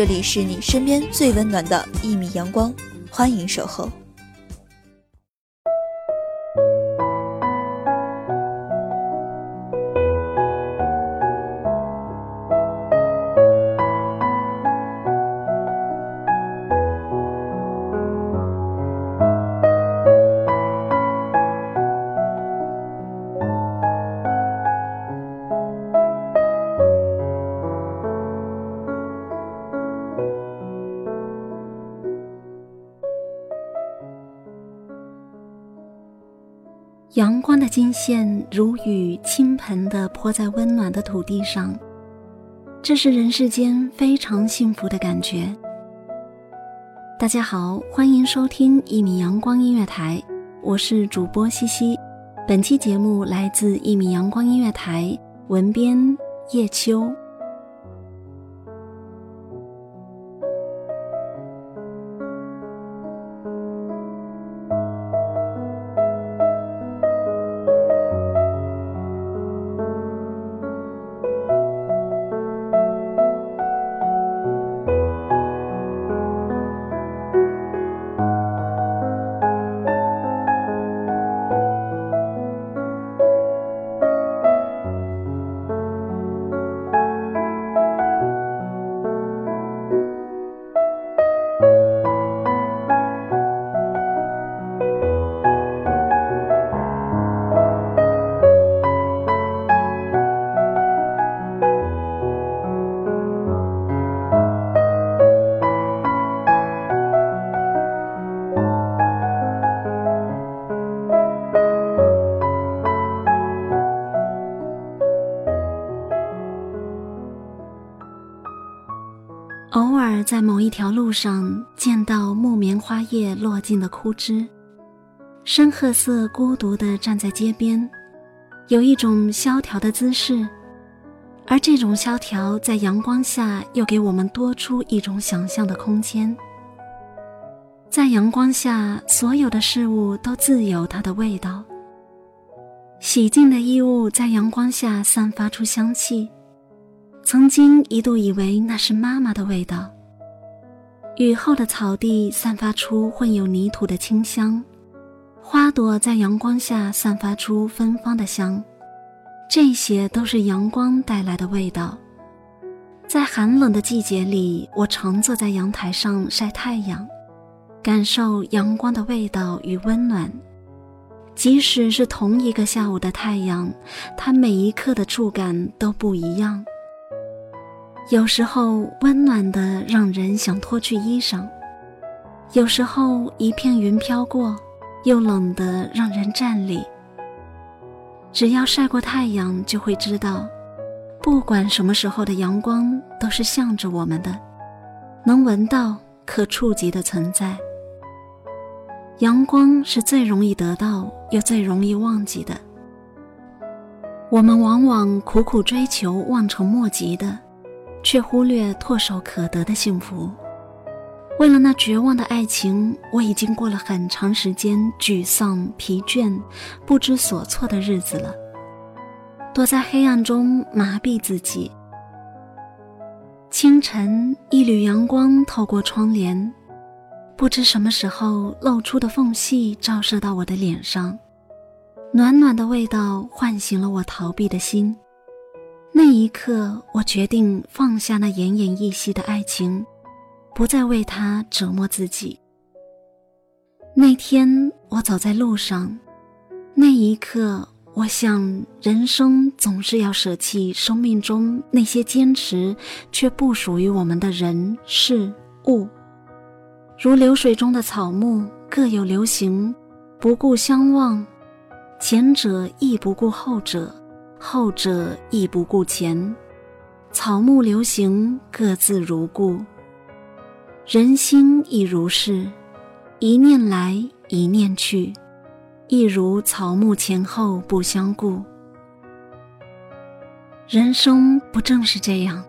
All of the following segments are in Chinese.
这里是你身边最温暖的一米阳光，欢迎守候。金线如雨倾盆地泼在温暖的土地上，这是人世间非常幸福的感觉。大家好，欢迎收听一米阳光音乐台，我是主播西西。本期节目来自一米阳光音乐台，文编叶秋。偶尔在某一条路上见到木棉花叶落尽的枯枝，深褐色孤独地站在街边，有一种萧条的姿势，而这种萧条在阳光下又给我们多出一种想象的空间。在阳光下，所有的事物都自有它的味道。洗净的衣物在阳光下散发出香气。曾经一度以为那是妈妈的味道。雨后的草地散发出混有泥土的清香，花朵在阳光下散发出芬芳的香，这些都是阳光带来的味道。在寒冷的季节里，我常坐在阳台上晒太阳，感受阳光的味道与温暖。即使是同一个下午的太阳，它每一刻的触感都不一样。有时候温暖的让人想脱去衣裳，有时候一片云飘过，又冷得让人站立。只要晒过太阳，就会知道，不管什么时候的阳光都是向着我们的，能闻到、可触及的存在。阳光是最容易得到，又最容易忘记的。我们往往苦苦追求望尘莫及的。却忽略唾手可得的幸福。为了那绝望的爱情，我已经过了很长时间沮丧、疲倦、不知所措的日子了。躲在黑暗中麻痹自己。清晨，一缕阳光透过窗帘，不知什么时候露出的缝隙照射到我的脸上，暖暖的味道唤醒了我逃避的心。那一刻，我决定放下那奄奄一息的爱情，不再为他折磨自己。那天，我走在路上，那一刻，我想，人生总是要舍弃生命中那些坚持却不属于我们的人事物，如流水中的草木，各有流行，不顾相望。前者亦不顾后者，后者亦不顾前。草木流行，各自如故。人心亦如是，一念来，一念去。亦如草木前后不相顾，人生不正是这样？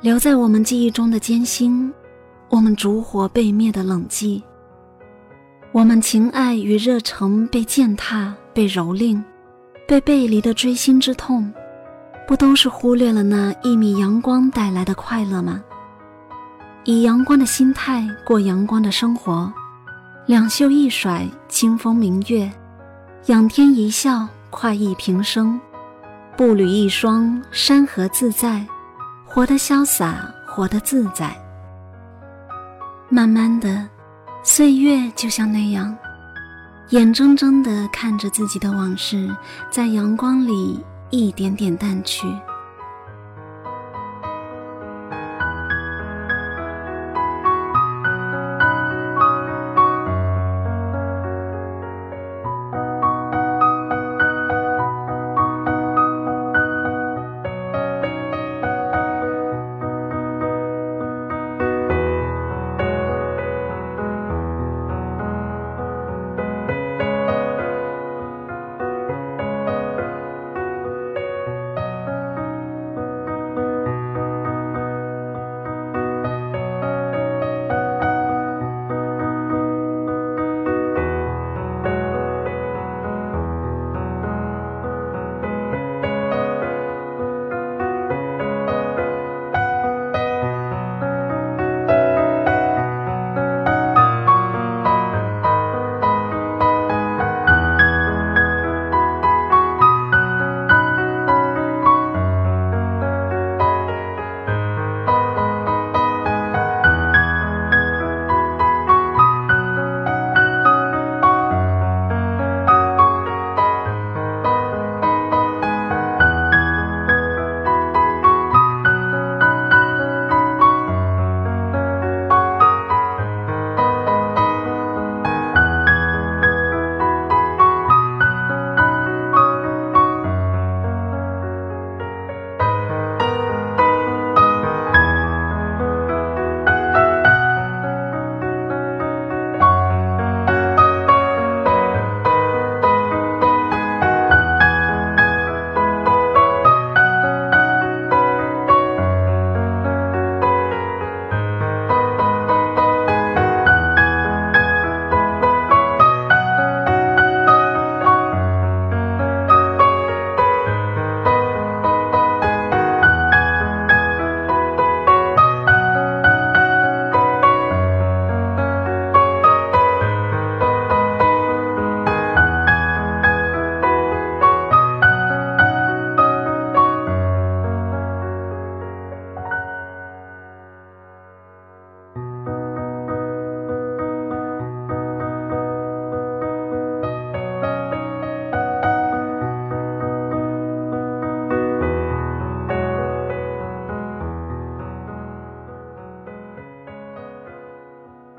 留在我们记忆中的艰辛，我们烛火被灭的冷寂，我们情爱与热诚被践踏、被蹂躏、被背离的锥心之痛，不都是忽略了那一米阳光带来的快乐吗？以阳光的心态过阳光的生活。两袖一甩，清风明月；仰天一笑，快意平生。步履一双，山河自在。活得潇洒，活得自在。慢慢的，岁月就像那样，眼睁睁地看着自己的往事，在阳光里一点点淡去。